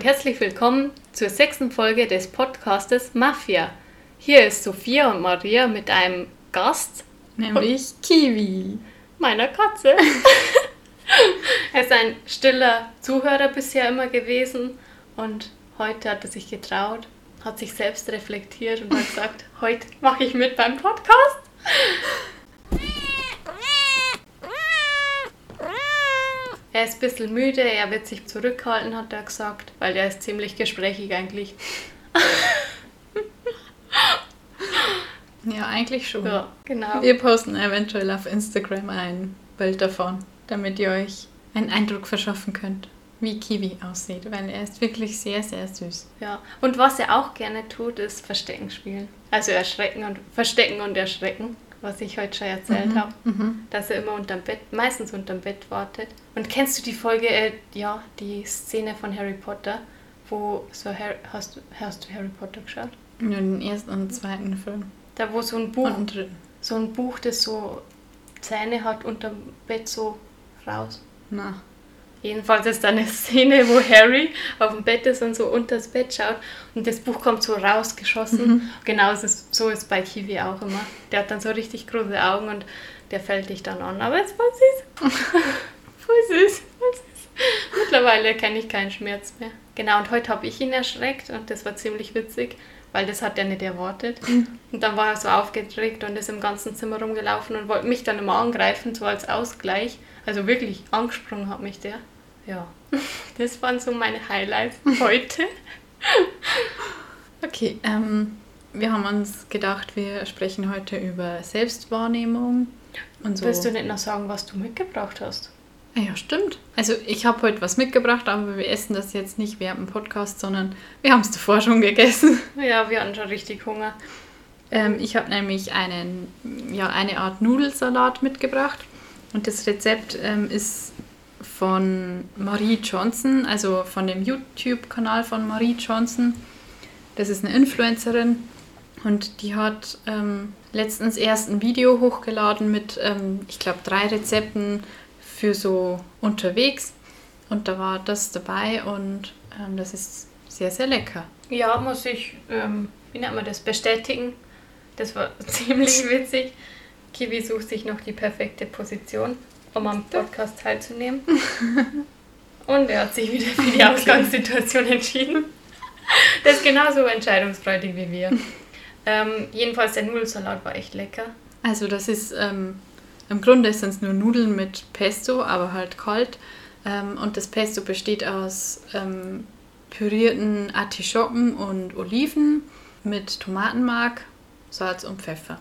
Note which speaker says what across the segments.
Speaker 1: Und herzlich willkommen zur sechsten Folge des Podcastes Mafia. Hier ist Sophia und Maria mit einem Gast,
Speaker 2: nämlich Kiwi,
Speaker 1: meiner Katze. er ist ein stiller Zuhörer bisher immer gewesen und heute hat er sich getraut, hat sich selbst reflektiert und hat gesagt, heute mache ich mit beim Podcast. Er ist ein bisschen müde, er wird sich zurückhalten, hat er gesagt, weil er ist ziemlich gesprächig eigentlich.
Speaker 2: ja, eigentlich schon.
Speaker 1: Ja, genau.
Speaker 2: Wir posten eventuell auf Instagram ein Bild davon, damit ihr euch einen Eindruck verschaffen könnt, wie Kiwi aussieht, weil er ist wirklich sehr, sehr süß.
Speaker 1: Ja, und was er auch gerne tut, ist Verstecken spielen. Also erschrecken und verstecken und erschrecken was ich heute schon erzählt mhm. habe, mhm. dass er immer unterm Bett, meistens unterm Bett wartet. Und kennst du die Folge, äh, ja, die Szene von Harry Potter, wo so Harry, hast, du, hast du Harry Potter geschaut?
Speaker 2: Ja, den ersten und zweiten Film.
Speaker 1: Da wo so ein Buch, so ein Buch, das so Zähne hat unterm Bett so raus.
Speaker 2: Na.
Speaker 1: Jedenfalls ist da eine Szene, wo Harry auf dem Bett ist und so unter das Bett schaut und das Buch kommt so rausgeschossen. Mhm. Genau so ist, so ist bei Kiwi auch immer. Der hat dann so richtig große Augen und der fällt dich dann an. Aber es war süß. voll süß. Voll süß. Mittlerweile kenne ich keinen Schmerz mehr. Genau, und heute habe ich ihn erschreckt und das war ziemlich witzig, weil das hat er nicht erwartet. Mhm. Und dann war er so aufgeregt und ist im ganzen Zimmer rumgelaufen und wollte mich dann immer angreifen, so als Ausgleich. Also wirklich angesprungen hat mich der. Ja, das waren so meine Highlights heute.
Speaker 2: okay, ähm, wir haben uns gedacht, wir sprechen heute über Selbstwahrnehmung
Speaker 1: und so. Willst du nicht noch sagen, was du mitgebracht hast?
Speaker 2: Ah ja, stimmt. Also ich habe heute was mitgebracht, aber wir essen das jetzt nicht während dem Podcast, sondern wir haben es davor schon gegessen.
Speaker 1: Ja, wir hatten schon richtig Hunger.
Speaker 2: Ähm, ich habe nämlich einen, ja, eine Art Nudelsalat mitgebracht. Und das Rezept ähm, ist von Marie Johnson, also von dem YouTube-Kanal von Marie Johnson. Das ist eine Influencerin und die hat ähm, letztens erst ein Video hochgeladen mit, ähm, ich glaube, drei Rezepten für so unterwegs. Und da war das dabei und ähm, das ist sehr, sehr lecker.
Speaker 1: Ja, muss ich, ähm, wie nennt man das, bestätigen. Das war ziemlich witzig. Kiwi sucht sich noch die perfekte Position, um am Podcast teilzunehmen. Und er hat sich wieder für die Ausgangssituation entschieden. Der ist genauso entscheidungsfreudig wie wir. Ähm, jedenfalls der Nudelsalat war echt lecker.
Speaker 2: Also das ist, ähm, im Grunde sind es nur Nudeln mit Pesto, aber halt kalt. Ähm, und das Pesto besteht aus ähm, pürierten Artischocken und Oliven mit Tomatenmark, Salz und Pfeffer.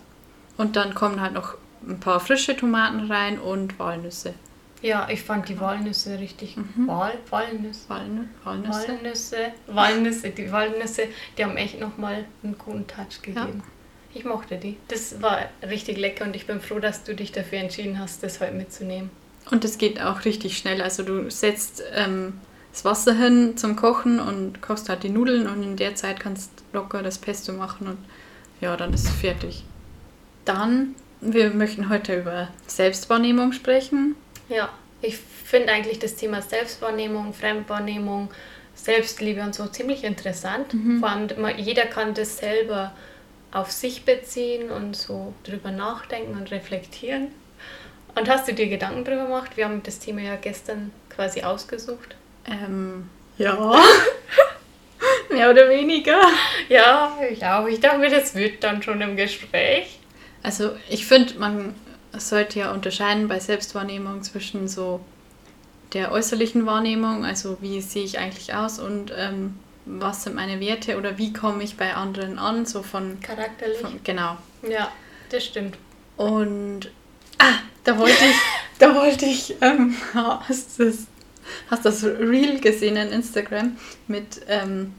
Speaker 2: Und dann kommen halt noch ein paar frische Tomaten rein und Walnüsse.
Speaker 1: Ja, ich fand die Walnüsse richtig. Mhm. Wal, Walnüsse.
Speaker 2: Walnü, Walnüsse.
Speaker 1: Walnüsse. Walnüsse. Die Walnüsse, die haben echt nochmal einen guten Touch gegeben. Ja. Ich mochte die. Das war richtig lecker und ich bin froh, dass du dich dafür entschieden hast, das heute mitzunehmen.
Speaker 2: Und es geht auch richtig schnell. Also du setzt ähm, das Wasser hin zum Kochen und kochst halt die Nudeln und in der Zeit kannst du locker das Pesto machen und ja, dann ist es fertig. Dann, wir möchten heute über Selbstwahrnehmung sprechen.
Speaker 1: Ja, ich finde eigentlich das Thema Selbstwahrnehmung, Fremdwahrnehmung, Selbstliebe und so ziemlich interessant. Mhm. Vor allem, jeder kann das selber auf sich beziehen und so drüber nachdenken und reflektieren. Und hast du dir Gedanken darüber gemacht? Wir haben das Thema ja gestern quasi ausgesucht.
Speaker 2: Ähm, ja. Mehr oder weniger.
Speaker 1: Ja, ich glaube, ich dachte, das wird dann schon im Gespräch.
Speaker 2: Also ich finde, man sollte ja unterscheiden bei Selbstwahrnehmung zwischen so der äußerlichen Wahrnehmung, also wie sehe ich eigentlich aus und ähm, was sind meine Werte oder wie komme ich bei anderen an, so von
Speaker 1: charakterlich.
Speaker 2: Von, genau.
Speaker 1: Ja, das stimmt.
Speaker 2: Und ah, da wollte ich, da wollte ich, ähm, hast das, hast das Reel gesehen in Instagram mit, ähm,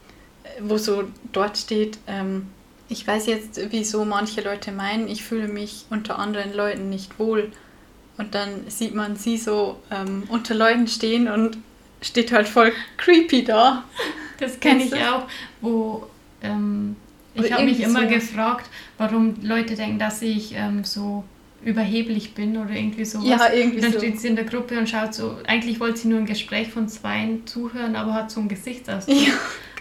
Speaker 2: wo so dort steht, ähm, ich weiß jetzt, wieso manche Leute meinen, ich fühle mich unter anderen Leuten nicht wohl. Und dann sieht man sie so ähm, unter Leuten stehen und steht halt voll creepy da.
Speaker 1: Das kenne ich auch, wo ähm, ich habe mich immer so gefragt, warum Leute denken, dass ich ähm, so überheblich bin oder irgendwie sowas.
Speaker 2: Ja, irgendwie
Speaker 1: Dann
Speaker 2: so.
Speaker 1: steht sie in der Gruppe und schaut so, eigentlich wollte sie nur ein Gespräch von zweien zuhören, aber hat so ein Gesichtsausdruck
Speaker 2: Ja,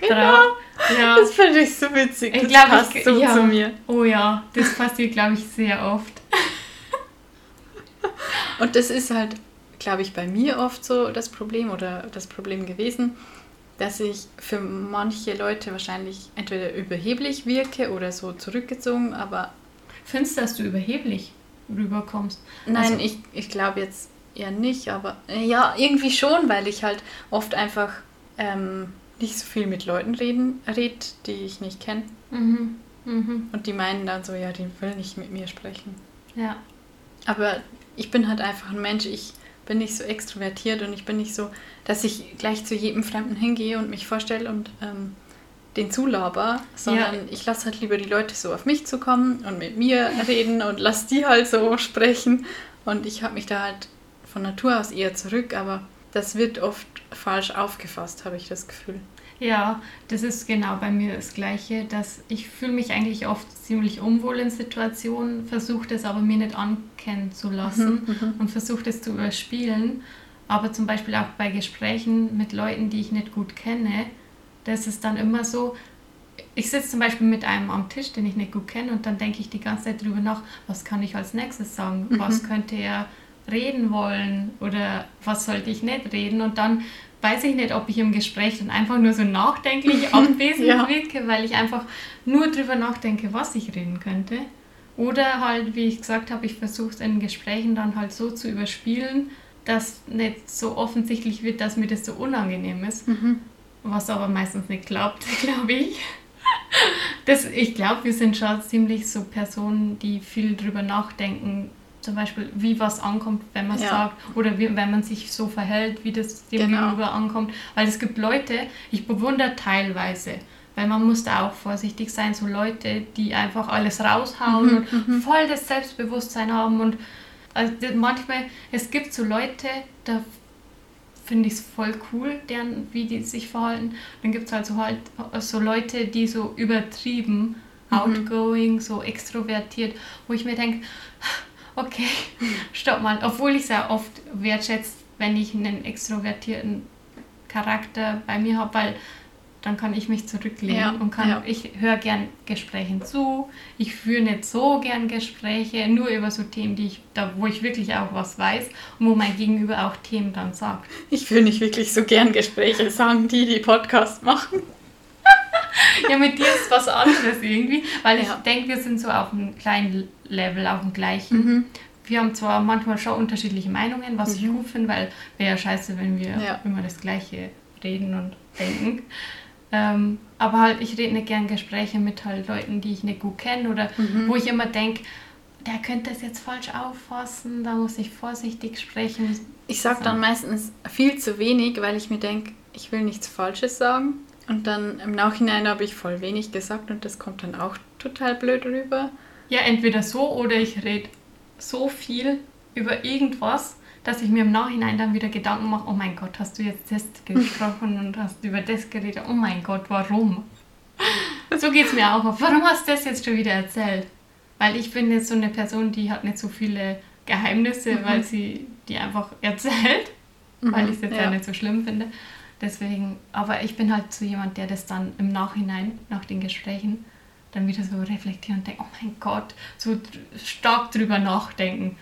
Speaker 1: drauf. Ja.
Speaker 2: Das finde ich so witzig.
Speaker 1: Ich
Speaker 2: Das
Speaker 1: glaub,
Speaker 2: passt
Speaker 1: ich-
Speaker 2: so
Speaker 1: ja.
Speaker 2: zu mir.
Speaker 1: Oh ja, das passiert, glaube ich, sehr oft.
Speaker 2: Und das ist halt, glaube ich, bei mir oft so das Problem oder das Problem gewesen, dass ich für manche Leute wahrscheinlich entweder überheblich wirke oder so zurückgezogen, aber
Speaker 1: Findest du, dass du überheblich rüberkommst?
Speaker 2: nein,
Speaker 1: Also-
Speaker 2: ich, ich glaube jetzt eher nicht, aber äh, ja, irgendwie schon, weil ich halt oft einfach ähm, nicht so viel mit Leuten reden, red, die ich nicht kenne.
Speaker 1: Mhm. Mhm.
Speaker 2: Und die meinen dann so, ja, die will nicht mit mir sprechen.
Speaker 1: Ja.
Speaker 2: Aber ich bin halt einfach ein Mensch, ich bin nicht so extrovertiert und ich bin nicht so, dass ich gleich zu jedem Fremden hingehe und mich vorstelle und ähm, den zulaber, sondern
Speaker 1: Ja.
Speaker 2: ich lasse halt lieber die Leute so auf mich zu kommen und mit mir reden und lasse die halt so sprechen. Und ich habe mich da halt von Natur aus eher zurück, aber das wird oft falsch aufgefasst, habe ich das Gefühl.
Speaker 1: Ja, das ist genau bei mir das Gleiche, dass ich fühle mich eigentlich oft ziemlich unwohl in Situationen, versuche das aber mir nicht ankennen zu lassen
Speaker 2: Mhm,
Speaker 1: und versuche das zu überspielen. Aber zum Beispiel auch bei Gesprächen mit Leuten, die ich nicht gut kenne, das ist dann immer so, ich sitze zum Beispiel mit einem am Tisch, den ich nicht gut kenne und dann denke ich die ganze Zeit drüber nach, was kann ich als nächstes sagen,
Speaker 2: Mhm.
Speaker 1: was könnte er reden wollen oder was sollte ich nicht reden und dann weiß ich nicht, ob ich im Gespräch dann einfach nur so nachdenklich abwesend
Speaker 2: Ja.
Speaker 1: wirke, weil ich einfach nur drüber nachdenke, was ich reden könnte. Oder halt, wie ich gesagt habe, ich versuche es in Gesprächen dann halt so zu überspielen, dass nicht so offensichtlich wird, dass mir das so unangenehm ist.
Speaker 2: Mhm.
Speaker 1: Was aber meistens nicht klappt, glaube ich. Das, ich glaube, wir sind schon ziemlich so Personen, die viel drüber nachdenken, zum Beispiel, wie was ankommt, wenn man es
Speaker 2: Ja.
Speaker 1: sagt, oder wie, wenn man sich so verhält, wie das dem
Speaker 2: Genau.
Speaker 1: Gegenüber ankommt. Weil es gibt Leute, ich bewundere teilweise, weil man muss da auch vorsichtig sein, so Leute, die einfach alles raushauen und voll das Selbstbewusstsein haben und also manchmal, es gibt so Leute, da finde ich es voll cool, deren, wie die sich verhalten. Dann gibt es halt so, halt so Leute, die so übertrieben, outgoing, so extrovertiert, wo ich mir denke, okay, stopp mal. Obwohl ich es ja oft wertschätze, wenn ich einen extrovertierten Charakter bei mir habe, weil dann kann ich mich zurücklehnen
Speaker 2: Ja,
Speaker 1: und kann,
Speaker 2: ja.
Speaker 1: ich höre gern Gesprächen zu. Ich führe nicht so gern Gespräche, nur über so Themen, die ich, da, wo ich wirklich auch was weiß und wo mein Gegenüber auch Themen dann sagt.
Speaker 2: Ich will nicht wirklich so gern Gespräche sagen, die die Podcast machen.
Speaker 1: Ja, mit dir ist was anderes irgendwie, weil ich
Speaker 2: Ja.
Speaker 1: denke, wir sind so auf einem kleinen Level, auf dem gleichen. Wir haben zwar manchmal schon unterschiedliche Meinungen, was ich gut finde, weil wäre ja scheiße, wenn wir
Speaker 2: Ja.
Speaker 1: immer das Gleiche reden und denken. Ähm, aber halt, ich rede nicht gern Gespräche mit halt Leuten, die ich nicht gut kenne oder wo ich immer denke, der könnte das jetzt falsch auffassen, da muss ich vorsichtig sprechen.
Speaker 2: Ich sage dann meistens viel zu wenig, weil ich mir denke, ich will nichts Falsches sagen. Und dann im Nachhinein habe ich voll wenig gesagt und das kommt dann auch total blöd rüber.
Speaker 1: Ja, entweder so oder ich rede so viel über irgendwas, dass ich mir im Nachhinein dann wieder Gedanken mache, oh mein Gott, hast du jetzt das gesprochen und hast über das geredet? Oh mein Gott, warum? So geht es mir auch auf. Warum hast du das jetzt schon wieder erzählt? Weil ich bin jetzt so eine Person, die hat nicht so viele Geheimnisse, weil sie die einfach erzählt, weil ich es jetzt ja.
Speaker 2: ja.
Speaker 1: nicht so schlimm finde. Deswegen, aber ich bin halt so jemand, der das dann im Nachhinein, nach den Gesprächen, dann wieder so reflektieren und denkt, oh mein Gott, so stark drüber nachdenken.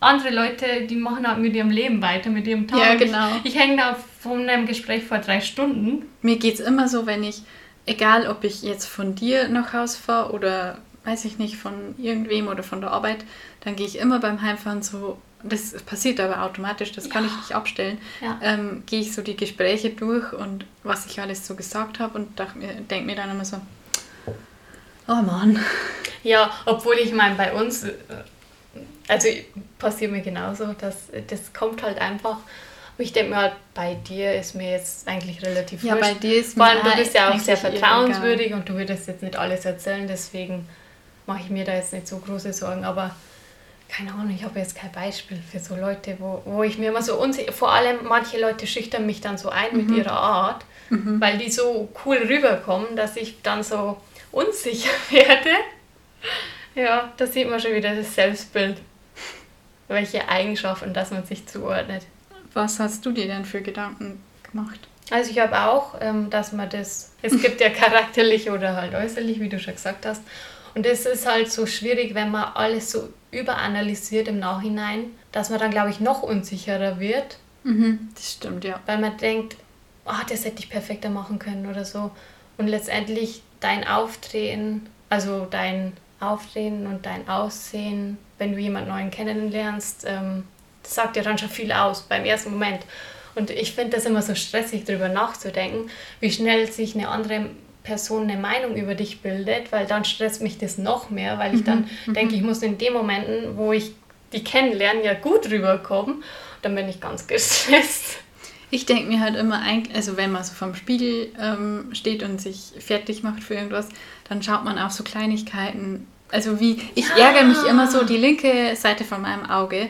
Speaker 1: Andere Leute, die machen halt mit ihrem Leben weiter, mit ihrem Tag.
Speaker 2: Ja,
Speaker 1: Ich-
Speaker 2: genau.
Speaker 1: Ich, hänge da von einem Gespräch vor drei Stunden.
Speaker 2: Mir geht es immer so, wenn ich, egal ob ich jetzt von dir nach Haus fahre oder weiß ich nicht, von irgendwem oder von der Arbeit, dann gehe ich immer beim Heimfahren so, das passiert aber automatisch, das kann ich nicht abstellen,
Speaker 1: Ja.
Speaker 2: ähm, gehe ich so die Gespräche durch und was ich alles so gesagt habe und denke mir dann immer so, oh Mann.
Speaker 1: Ja, obwohl ich meine, bei uns, äh, also passiert mir genauso, dass das kommt halt einfach. Ich denke mir halt, bei dir ist mir jetzt eigentlich relativ
Speaker 2: Ja,
Speaker 1: wurscht.
Speaker 2: bei dir ist
Speaker 1: Vor allem,
Speaker 2: mir
Speaker 1: du bist ja auch sehr vertrauenswürdig und du würdest jetzt nicht alles erzählen, deswegen mache ich mir da jetzt nicht so große Sorgen. Aber keine Ahnung, ich habe jetzt kein Beispiel für so Leute, wo, wo ich mir immer so unsicher, vor allem manche Leute schüchtern mich dann so ein
Speaker 2: Mhm.
Speaker 1: mit ihrer Art, weil die so cool rüberkommen, dass ich dann so unsicher werde. Ja, da sieht man schon wieder das Selbstbild. welche Eigenschaften, dass man sich zuordnet.
Speaker 2: Was hast du dir denn für Gedanken gemacht?
Speaker 1: Also ich habe auch, ähm, dass man das, es gibt ja charakterlich oder halt äußerlich, wie du schon gesagt hast. Und es ist halt so schwierig, wenn man alles so überanalysiert im Nachhinein, dass man dann, glaube ich, noch unsicherer wird.
Speaker 2: Mhm, das stimmt, ja.
Speaker 1: Weil man denkt, oh, das hätte ich perfekter machen können oder so. Und letztendlich dein Auftreten, also dein Auftreten und dein Aussehen, wenn du jemanden neuen kennenlernst, ähm, das sagt ja dann schon viel aus beim ersten Moment. Und ich finde das immer so stressig, darüber nachzudenken, wie schnell sich eine andere Person eine Meinung über dich bildet, weil dann stresst mich das noch mehr, weil ich dann mhm. denke, ich muss in den Momenten, wo ich die kennenlerne, ja gut rüberkommen. Dann bin ich ganz gestresst.
Speaker 2: Ich denke mir halt immer, also wenn man so vorm Spiegel ähm, steht und sich fertig macht für irgendwas, dann schaut man auf so Kleinigkeiten. Also wie, ich ja. ärgere mich immer so, die linke Seite von meinem Auge,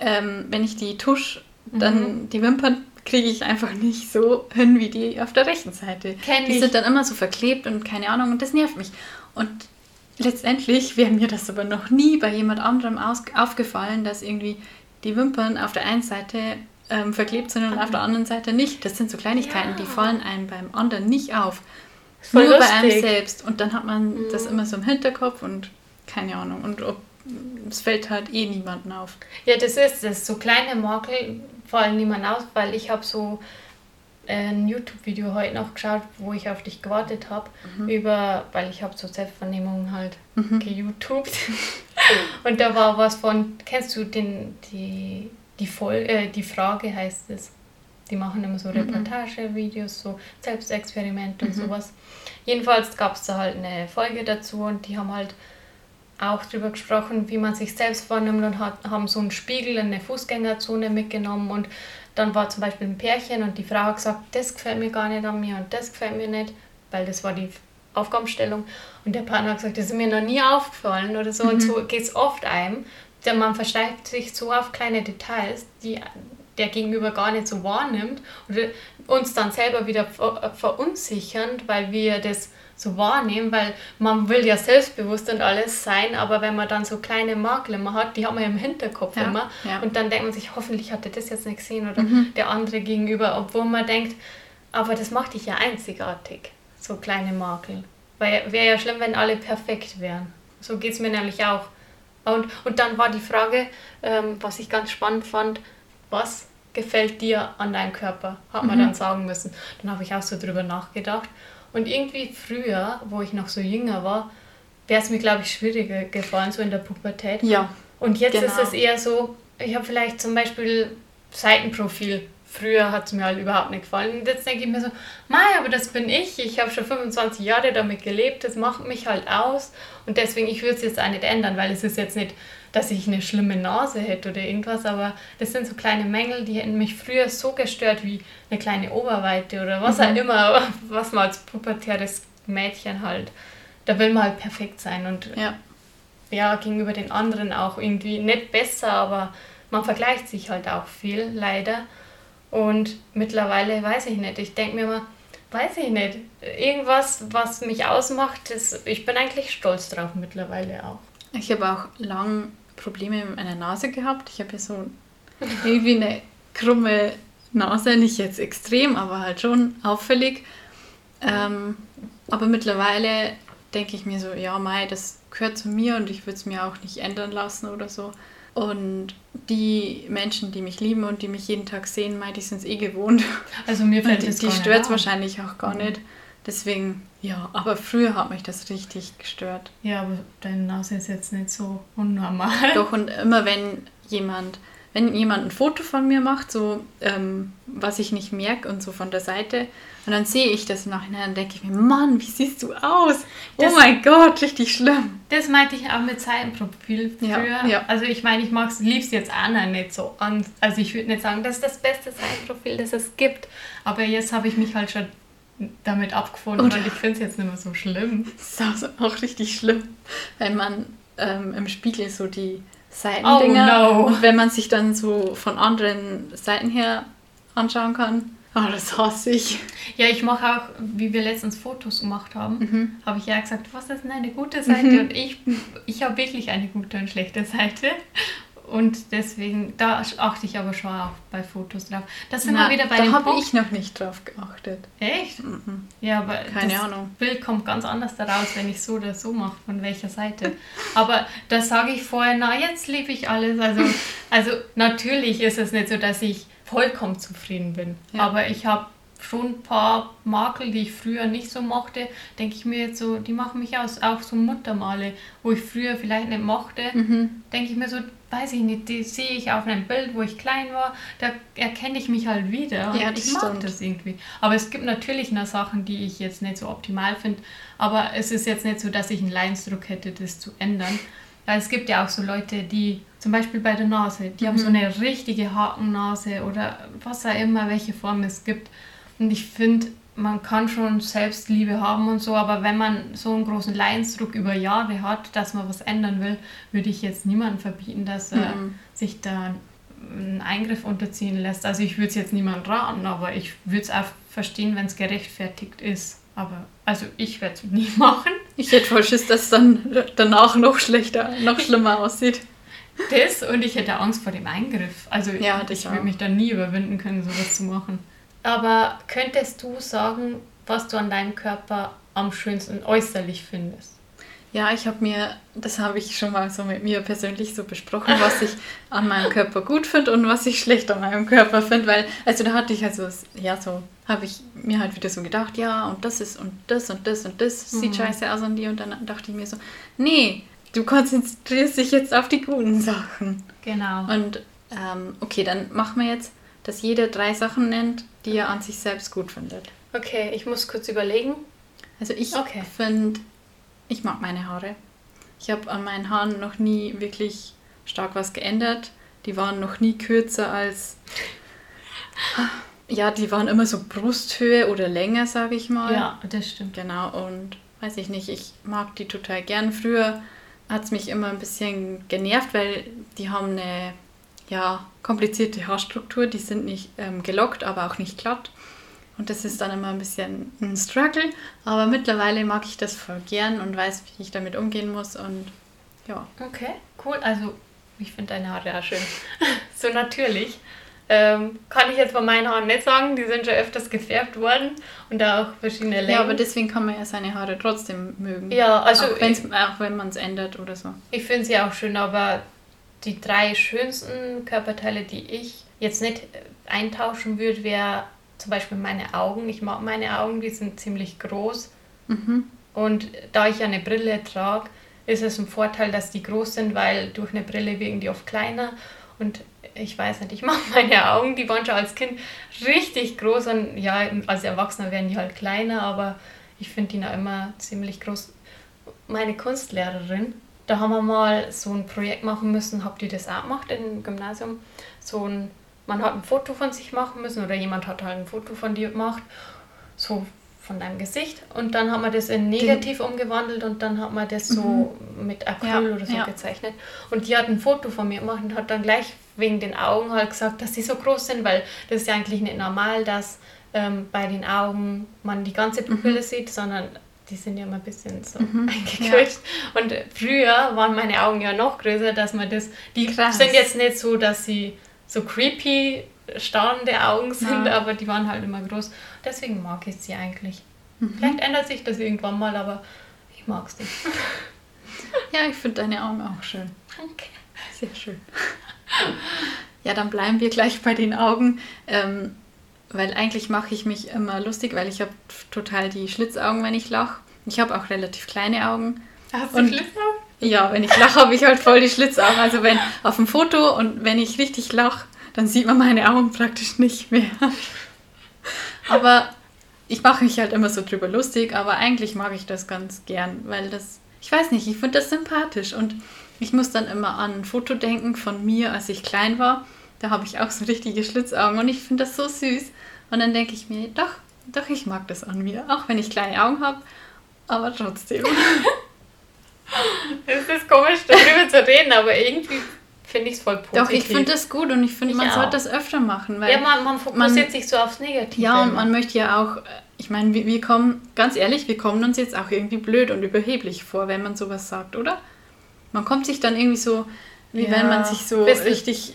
Speaker 2: ähm, wenn ich die Tusch, dann mhm. die Wimpern kriege ich einfach nicht so hin wie die auf der rechten Seite. Kenn die ich. sind dann immer so verklebt und keine Ahnung und das nervt mich. Und letztendlich wäre mir das aber noch nie bei jemand anderem aufgefallen, dass irgendwie die Wimpern auf der einen Seite ähm, verklebt sind und auf der anderen Seite nicht. Das sind so Kleinigkeiten, ja. die fallen einem beim anderen nicht auf. Nur lustig. bei einem selbst. Und dann hat man mhm. das immer so im Hinterkopf und keine Ahnung. Und ob, es fällt halt eh niemanden auf.
Speaker 1: Ja, das ist das. So kleine Makel fallen niemand auf, weil ich habe so ein YouTube-Video heute noch geschaut, wo ich auf dich gewartet habe, mhm. über, weil ich habe so Selbstvernehmungen halt mhm. geYouTubed. und da war was von, kennst du den, die die, Vol äh, die Frage heißt es. Die machen immer so mhm. Reportagevideos, so Selbstexperimente und mhm. sowas. Jedenfalls gab es da halt eine Folge dazu und die haben halt auch darüber gesprochen, wie man sich selbst wahrnimmt und hat, haben so einen Spiegel in eine Fußgängerzone mitgenommen und dann war zum Beispiel ein Pärchen und die Frau hat gesagt, das gefällt mir gar nicht an mir und das gefällt mir nicht, weil das war die Aufgabenstellung. Und der Partner hat gesagt, das ist mir noch nie aufgefallen oder so. Mhm. Und so geht es oft einem, denn man versteift sich so auf kleine Details, die der Gegenüber gar nicht so wahrnimmt und uns dann selber wieder verunsichern, weil wir das so wahrnehmen, weil man will ja selbstbewusst und alles sein, aber wenn man dann so kleine Makel immer hat, die hat man ja im Hinterkopf ja, immer ja. und dann denkt man sich, hoffentlich hat er das jetzt nicht gesehen oder mhm. der andere gegenüber, obwohl man denkt, aber das macht dich ja einzigartig, so kleine Makel. Weil wäre ja schlimm, wenn alle perfekt wären. So geht es mir nämlich auch. Und, und dann war die Frage, ähm, was ich ganz spannend fand, was gefällt dir an deinem Körper? Hat man mhm. dann sagen müssen. Dann habe ich auch so drüber nachgedacht. Und irgendwie früher, wo ich noch so jünger war, wäre es mir, glaube ich, schwieriger gefallen, so in der Pubertät. Ja. Und jetzt genau. ist es eher so, ich habe vielleicht zum Beispiel Seitenprofil Früher hat es mir halt überhaupt nicht gefallen. Und jetzt denke ich mir so, Mei, aber das bin ich. Ich habe schon 25 Jahre damit gelebt. Das macht mich halt aus. Und deswegen, ich würde es jetzt auch nicht ändern, weil es ist jetzt nicht, dass ich eine schlimme Nase hätte oder irgendwas. Aber das sind so kleine Mängel, die hätten mich früher so gestört wie eine kleine Oberweite oder was mhm. auch immer, was man als pubertäres Mädchen halt. Da will man halt perfekt sein. Und ja. ja, gegenüber den anderen auch irgendwie nicht besser, aber man vergleicht sich halt auch viel, leider. Und mittlerweile weiß ich nicht. Ich denke mir immer, weiß ich nicht, irgendwas, was mich ausmacht, das, ich bin eigentlich stolz drauf mittlerweile auch.
Speaker 2: Ich habe auch lang Probleme mit meiner Nase gehabt. Ich habe ja so irgendwie eine krumme Nase, nicht jetzt extrem, aber halt schon auffällig. Ähm, aber mittlerweile denke ich mir so, ja, Mai, das gehört zu mir und ich würde es mir auch nicht ändern lassen oder so. Und die Menschen, die mich lieben und die mich jeden Tag sehen, mei, die sind es eh gewohnt. Also mir fällt es Die stört es wahrscheinlich auch gar mhm. nicht. Deswegen, ja, aber früher hat mich das richtig gestört.
Speaker 1: Ja, aber deine Nase ist jetzt nicht so unnormal.
Speaker 2: Doch, und immer wenn jemand wenn jemand ein Foto von mir macht, so ähm, was ich nicht merke und so von der Seite, und dann sehe ich das im Nachhinein und denke ich mir, Mann, wie siehst du aus? Oh das, oh mein Gott, richtig schlimm.
Speaker 1: Das meinte ich auch mit Seitenprofil früher. Ja, ja. Also ich meine, ich mag es, lieb's jetzt Anna nicht so an. Also ich würde nicht sagen, das ist das beste Seitenprofil, das es gibt. Aber jetzt habe ich mich halt schon damit abgefunden, und, weil ich finde es jetzt nicht mehr so schlimm.
Speaker 2: Das ist also auch richtig schlimm, wenn man ähm, im Spiegel so die Seitendinger. Oh no. Und wenn man sich dann so von anderen Seiten her anschauen kann, oh, das hasse ich.
Speaker 1: Ja, ich mache auch, wie wir letztens Fotos gemacht haben, mhm. habe ich ja gesagt, was ist denn eine gute Seite? Mhm. Und ich, ich habe wirklich eine gute und schlechte Seite. Und deswegen, da achte ich aber schon auch bei Fotos drauf. Das sind
Speaker 2: Na,
Speaker 1: wir wieder bei
Speaker 2: da habe ich noch nicht drauf geachtet.
Speaker 1: Echt?
Speaker 2: Mhm.
Speaker 1: Ja, aber
Speaker 2: Keine
Speaker 1: das
Speaker 2: Ahnung.
Speaker 1: Bild kommt ganz anders daraus, wenn ich so oder so mache, von welcher Seite. Aber das sage ich vorher, na, jetzt liebe ich alles. Also, also natürlich ist es nicht so, dass ich vollkommen zufrieden bin.
Speaker 2: Ja.
Speaker 1: Aber ich habe schon ein paar Makel, die ich früher nicht so mochte, denke ich mir jetzt so, die machen mich aus. Auch so Muttermale, wo ich früher vielleicht nicht mochte,
Speaker 2: Mhm.
Speaker 1: denke ich mir so, weiß ich nicht, die sehe ich auf einem Bild, wo ich klein war, da erkenne ich mich halt wieder.
Speaker 2: Ja,
Speaker 1: und ich mag
Speaker 2: stimmt.
Speaker 1: das irgendwie. Aber es gibt natürlich noch Sachen, die ich jetzt nicht so optimal finde. Aber es ist jetzt nicht so, dass ich einen Leidensdruck hätte, das zu ändern. Weil es gibt ja auch so Leute, die zum Beispiel bei der Nase, die haben so eine richtige Hakennase oder was auch immer, welche Form es gibt. Und ich finde, man kann schon Selbstliebe haben und so, aber wenn man so einen großen Leidensdruck über Jahre hat, dass man was ändern will, würde ich jetzt niemandem verbieten, dass er
Speaker 2: Mhm.
Speaker 1: sich da einen Eingriff unterziehen lässt. Also ich würde es jetzt niemandem raten, aber ich würde es auch verstehen, wenn es gerechtfertigt ist. Aber also ich werde es nie machen.
Speaker 2: Ich hätte voll Schiss, dass es dann danach noch schlechter, noch schlimmer aussieht.
Speaker 1: Das und ich hätte Angst vor dem Eingriff. Also
Speaker 2: Ja,
Speaker 1: ich würde mich dann nie überwinden können, sowas zu machen. Aber könntest du sagen, was du an deinem Körper am schönsten äußerlich findest?
Speaker 2: Ja, ich habe mir, das habe ich schon mal so mit mir persönlich so besprochen, was ich an meinem Körper gut finde und was ich schlecht an meinem Körper finde, weil, also da hatte ich also, ja, so habe ich mir halt wieder so gedacht, ja, und das ist und das und das und das sieht
Speaker 1: Mhm.
Speaker 2: scheiße aus an dir und dann dachte ich mir so, nee, du konzentrierst dich jetzt auf die guten Sachen.
Speaker 1: Genau.
Speaker 2: Und ähm, okay, dann machen wir jetzt, dass jeder drei Sachen nennt, die er an sich selbst gut findet.
Speaker 1: Okay, ich muss kurz überlegen.
Speaker 2: Also ich
Speaker 1: Okay.
Speaker 2: finde, ich mag meine Haare. Ich habe an meinen Haaren noch nie wirklich stark was geändert. Die waren noch nie kürzer als... Ja, die waren immer so Brusthöhe oder länger, sage ich mal.
Speaker 1: Ja, das stimmt.
Speaker 2: Genau, und weiß ich nicht, ich mag die total gern. Früher hat es mich immer ein bisschen genervt, weil die haben eine ja, komplizierte Haarstruktur. Die sind nicht ähm, gelockt, aber auch nicht glatt. Und das ist dann immer ein bisschen ein Struggle. Aber mittlerweile mag ich das voll gern und weiß, wie ich damit umgehen muss. Und ja,
Speaker 1: Okay, cool. Also, ich finde deine Haare auch schön. so natürlich. Ähm, kann ich jetzt bei meinen Haaren nicht sagen, die sind schon öfters gefärbt worden und auch verschiedene Längen.
Speaker 2: ja aber deswegen kann man ja seine Haare trotzdem mögen.
Speaker 1: Ja, also
Speaker 2: auch, wenn's, auch wenn man es ändert oder so.
Speaker 1: Ich finde sie auch schön, aber die drei schönsten Körperteile, die ich jetzt nicht äh, eintauschen würde, wäre zum Beispiel meine Augen. Ich mag meine Augen, die sind ziemlich groß.
Speaker 2: Mhm.
Speaker 1: Und da ich eine Brille trage, ist es ein Vorteil, dass die groß sind, weil durch eine Brille wirken die oft kleiner. Und ich weiß nicht, ich mag meine Augen, die waren schon als Kind richtig groß und ja, als Erwachsener werden die halt kleiner, aber ich finde die noch immer ziemlich groß. Meine Kunstlehrerin, da haben wir mal so ein Projekt machen müssen, habt ihr das auch gemacht im Gymnasium? So ein, man hat ein Foto von sich machen müssen oder jemand hat halt ein Foto von dir gemacht, so von deinem Gesicht und dann hat man das in negativ umgewandelt und dann hat man das so mit Acryl
Speaker 2: Ja,
Speaker 1: oder so
Speaker 2: ja.
Speaker 1: gezeichnet. Und die hat ein Foto von mir gemacht und hat dann gleich wegen den Augen halt gesagt, dass sie so groß sind, weil das ist ja eigentlich nicht normal, dass ähm, bei den Augen man die ganze Pupille sieht, sondern die sind ja immer ein bisschen so eingequetscht. Und früher waren meine Augen ja noch größer, dass man das, die
Speaker 2: Krass.
Speaker 1: sind jetzt nicht so, dass sie so creepy starrende Augen sind,
Speaker 2: Ja.
Speaker 1: aber die waren halt immer groß. Deswegen mag ich sie eigentlich.
Speaker 2: Mhm.
Speaker 1: Vielleicht ändert sich das irgendwann mal, aber ich mag es nicht.
Speaker 2: Ja, ich finde deine Augen auch schön.
Speaker 1: Danke.
Speaker 2: Sehr schön. Ja, dann bleiben wir gleich bei den Augen, ähm, weil eigentlich mache ich mich immer lustig, weil ich habe total die Schlitzaugen, wenn ich lache. Ich habe auch relativ kleine Augen.
Speaker 1: Hast du
Speaker 2: Und-
Speaker 1: Schlitzaugen?
Speaker 2: Ja, wenn ich lache, habe ich halt voll die Schlitzaugen. Also wenn auf dem Foto und wenn ich richtig lache, dann sieht man meine Augen praktisch nicht mehr. Aber ich mache mich halt immer so drüber lustig, aber eigentlich mag ich das ganz gern, weil das, ich weiß nicht, ich finde das sympathisch und ich muss dann immer an ein Foto denken von mir, als ich klein war. Da habe ich auch so richtige Schlitzaugen und ich finde das so süß. Und dann denke ich mir, doch, doch, ich mag das an mir, auch wenn ich kleine Augen habe, aber trotzdem.
Speaker 1: Es ist komisch, darüber zu reden, aber irgendwie finde ich es voll positiv.
Speaker 2: Doch, ich finde das gut und ich finde, man
Speaker 1: auch.
Speaker 2: sollte das öfter machen. Weil
Speaker 1: Ja, man, man fokussiert sich so aufs Negative.
Speaker 2: Ja, und man möchte ja auch, äh, ich meine, wir, wir kommen, ganz ehrlich, wir kommen uns jetzt auch irgendwie blöd und überheblich vor, wenn man sowas sagt, oder? Man kommt sich dann irgendwie so wie
Speaker 1: Ja,
Speaker 2: wenn man sich so
Speaker 1: bisschen-
Speaker 2: richtig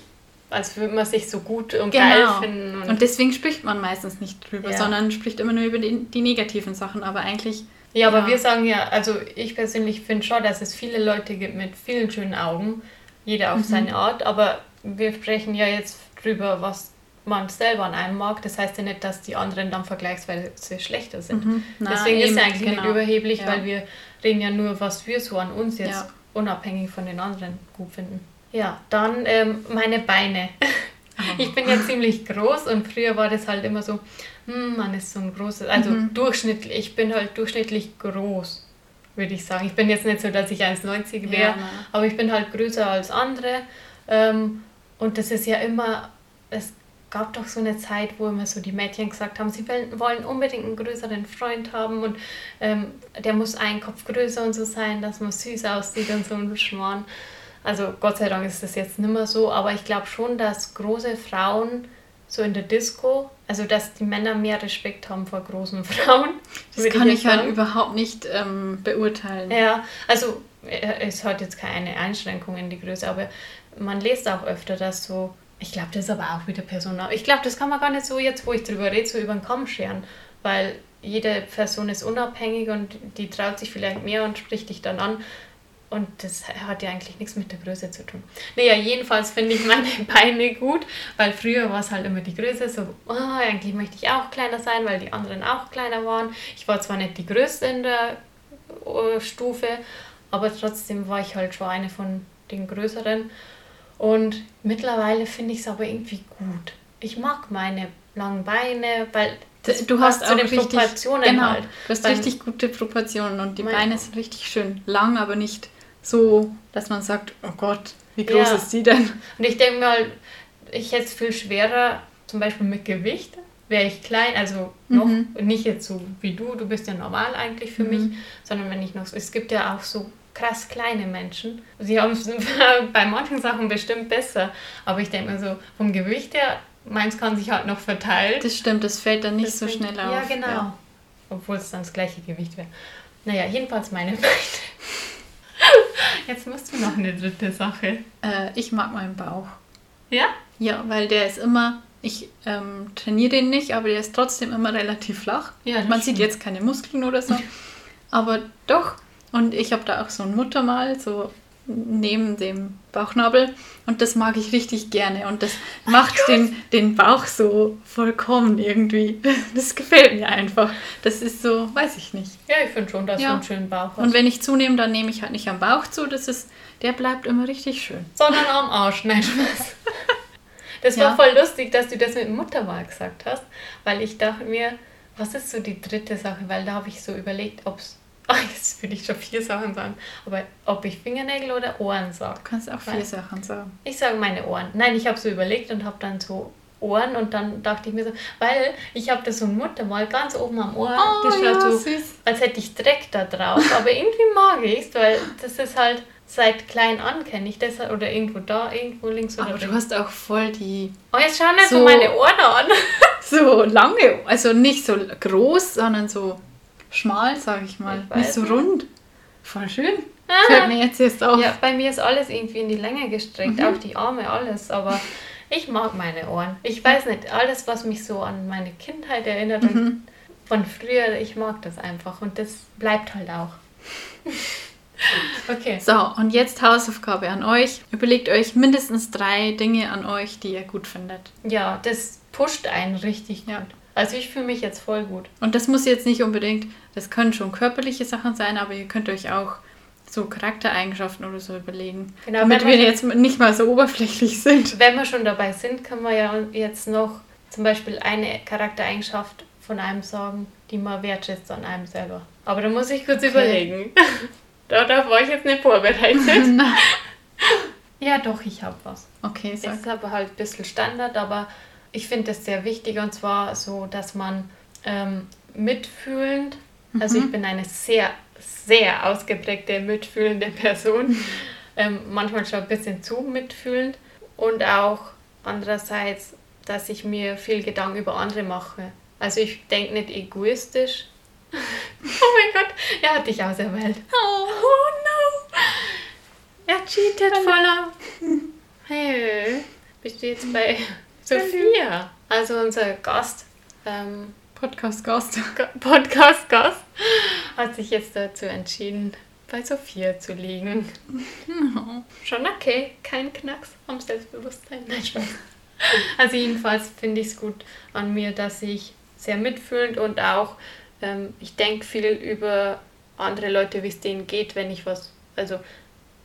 Speaker 1: Als würde man sich so gut und
Speaker 2: Genau.
Speaker 1: geil finden.
Speaker 2: Und, deswegen spricht man meistens nicht drüber,
Speaker 1: Ja.
Speaker 2: sondern spricht immer nur über die, die negativen Sachen. Aber eigentlich,
Speaker 1: Ja, aber
Speaker 2: Ja.
Speaker 1: wir sagen ja, also ich persönlich finde schon, dass es viele Leute gibt mit vielen schönen Augen, jeder
Speaker 2: Mhm.
Speaker 1: auf seine Art, aber wir sprechen ja jetzt drüber, was man selber an einem mag. Das heißt ja nicht, dass die anderen dann vergleichsweise schlechter sind.
Speaker 2: Mhm. Na,
Speaker 1: Deswegen ist
Speaker 2: eben,
Speaker 1: es eigentlich nicht
Speaker 2: genau.
Speaker 1: überheblich,
Speaker 2: Ja.
Speaker 1: weil wir reden ja nur, was wir so an uns jetzt
Speaker 2: Ja.
Speaker 1: unabhängig von den anderen gut finden. Ja, dann ähm, meine Beine. Ich bin ja ziemlich groß und früher war das halt immer so, hm, man ist so ein großes, also
Speaker 2: Mhm.
Speaker 1: durchschnittlich, ich bin halt durchschnittlich groß, würde ich sagen. Ich bin jetzt nicht so, dass ich 1,90 wäre,
Speaker 2: Ja,
Speaker 1: aber ich bin halt größer als andere. Ähm, und das ist ja immer, es gab doch so eine Zeit, wo immer so die Mädchen gesagt haben, sie wollen, wollen unbedingt einen größeren Freund haben und ähm, der muss einen Kopf größer und so sein, dass man süß aussieht und so ein Schmarrn. Also Gott sei Dank ist das jetzt nicht mehr so, aber ich glaube schon, dass große Frauen so in der Disco, also dass die Männer mehr Respekt haben vor großen Frauen.
Speaker 2: Das kann
Speaker 1: jetzt
Speaker 2: ich halt überhaupt nicht ähm, beurteilen.
Speaker 1: Ja, also äh, es hat jetzt keine Einschränkung in die Größe, aber man liest auch öfter, dass so, ich glaube, das ist aber auch wieder Personal. Ich glaube, das kann man gar nicht so jetzt, wo ich drüber rede, so über den Kamm scheren, weil jede Person ist unabhängig und die traut sich vielleicht mehr und spricht dich dann an. Und das hat ja eigentlich nichts mit der Größe zu tun. Naja, jedenfalls finde ich meine Beine gut, weil früher war es halt immer die Größe, so, oh, eigentlich möchte ich auch kleiner sein, weil die anderen auch kleiner waren. Ich war zwar nicht die Größte in der äh, Stufe, aber trotzdem war ich halt schon eine von den größeren. Und mittlerweile finde ich es aber irgendwie gut. Ich mag meine langen Beine, weil das
Speaker 2: du hast auch richtig,
Speaker 1: Proportionen
Speaker 2: genau,
Speaker 1: halt.
Speaker 2: du hast richtig gute Proportionen und die Beine sind richtig schön lang, aber nicht so, dass man sagt, oh Gott, wie groß
Speaker 1: Ja.
Speaker 2: ist die denn?
Speaker 1: Und ich denke mal, ich hätte es viel schwerer, zum Beispiel mit Gewicht, wäre ich klein, also noch
Speaker 2: Mhm.
Speaker 1: nicht jetzt so wie du, du bist ja normal eigentlich für
Speaker 2: Mhm.
Speaker 1: mich, sondern wenn ich noch, es gibt ja auch so krass kleine Menschen. Sie haben es bei manchen Sachen bestimmt besser, aber ich denke mir so, vom Gewicht her, meins kann sich halt noch verteilen.
Speaker 2: Das stimmt, das fällt dann nicht so
Speaker 1: Deswegen-
Speaker 2: schnell auf.
Speaker 1: Ja, genau. Obwohl es dann das gleiche Gewicht wäre. Naja, jedenfalls meine Beine. Jetzt musst du noch eine dritte Sache.
Speaker 2: Äh, ich mag meinen Bauch.
Speaker 1: Ja?
Speaker 2: Ja, weil der ist immer, ich ähm, trainiere den nicht, aber der ist trotzdem immer relativ flach.
Speaker 1: Ja,
Speaker 2: Man sieht jetzt keine Muskeln oder so, aber doch. Und ich habe da auch so ein Muttermal, so neben dem Bauchnabel. Und das mag ich richtig gerne. Und das macht den, den Bauch so vollkommen irgendwie. Das gefällt mir einfach. Das ist so, weiß ich nicht.
Speaker 1: Ja, ich finde schon, dass
Speaker 2: Ja.
Speaker 1: du einen schönen Bauch hast.
Speaker 2: Und wenn ich zunehme, dann nehme ich halt nicht am Bauch zu. Das ist, der bleibt immer richtig schön.
Speaker 1: sondern am Arsch. Nein, Spaß. Das
Speaker 2: Ja.
Speaker 1: war voll lustig, dass du das mit Muttermal gesagt hast, weil ich dachte mir, was ist so die dritte Sache? Weil da habe ich so überlegt, ob es. Ah, jetzt will ich schon vier Sachen sagen. Aber ob ich Fingernägel oder Ohren sage.
Speaker 2: Du kannst auch vier Sachen sagen.
Speaker 1: Ich sage meine Ohren. Nein, ich habe so überlegt und habe dann so Ohren und dann dachte ich mir so, weil ich habe das so ein Muttermal ganz oben am Ohr. das schaut so,
Speaker 2: Oh, süß.
Speaker 1: als hätte ich Dreck da drauf. Aber irgendwie mag ich es, weil das ist halt seit klein an kenne ich das halt- oder irgendwo da, irgendwo links oder
Speaker 2: Aber du
Speaker 1: rechts.
Speaker 2: hast auch voll die
Speaker 1: Oh, jetzt schau nicht so,
Speaker 2: So-
Speaker 1: meine Ohren an.
Speaker 2: so lange, also nicht so groß, sondern so schmal, sag ich mal.
Speaker 1: Ich
Speaker 2: nicht so
Speaker 1: nicht.
Speaker 2: rund. Voll schön. Fällt mir jetzt erst auf.
Speaker 1: Ja, bei mir ist alles irgendwie in die Länge gestreckt,
Speaker 2: Mhm.
Speaker 1: auch die Arme, alles. Aber ich mag meine Ohren. Ich weiß nicht, alles, was mich so an meine Kindheit erinnert
Speaker 2: Mhm.
Speaker 1: und von früher, ich mag das einfach und das bleibt halt auch. okay.
Speaker 2: So, und jetzt Hausaufgabe an euch. Überlegt euch mindestens drei Dinge an euch, die ihr gut findet.
Speaker 1: Ja, das pusht einen richtig
Speaker 2: Ja.
Speaker 1: gut. Also ich fühle mich jetzt voll gut.
Speaker 2: Und das muss jetzt nicht unbedingt, das können schon körperliche Sachen sein, aber ihr könnt euch auch so Charaktereigenschaften oder so überlegen.
Speaker 1: Genau,
Speaker 2: damit
Speaker 1: man-
Speaker 2: wir jetzt nicht mal so oberflächlich sind.
Speaker 1: Wenn wir schon dabei sind, können wir ja jetzt noch zum Beispiel eine Charaktereigenschaft von einem sagen, die man wertschätzt an einem selber. Aber da muss ich kurz
Speaker 2: Okay.
Speaker 1: überlegen. Darauf war ich jetzt nicht vorbereitet. Ja, doch, ich habe was.
Speaker 2: okay,
Speaker 1: Das
Speaker 2: sag.
Speaker 1: ist aber halt ein bisschen Standard, aber ich finde das sehr wichtig und zwar so, dass man ähm, mitfühlend, also ich bin eine sehr, sehr ausgeprägte mitfühlende Person, ähm, manchmal schon ein bisschen zu mitfühlend und auch andererseits, dass ich mir viel Gedanken über andere mache. Also ich denke nicht egoistisch. oh mein Gott, er hat dich auserwählt.
Speaker 2: Oh.
Speaker 1: Oh no! Er cheatet voller. Hey, bist du jetzt bei Sophia? Also unser Gast, ähm,
Speaker 2: Podcast-Gast.
Speaker 1: Podcast-Gast, hat sich jetzt dazu entschieden, bei Sophia zu liegen. Schon okay, kein Knacks am Selbstbewusstsein. Nein, Spaß. Also jedenfalls finde ich es gut an mir, dass ich sehr mitfühlend und auch, ähm, ich denke viel über andere Leute, wie es denen geht, wenn ich was, also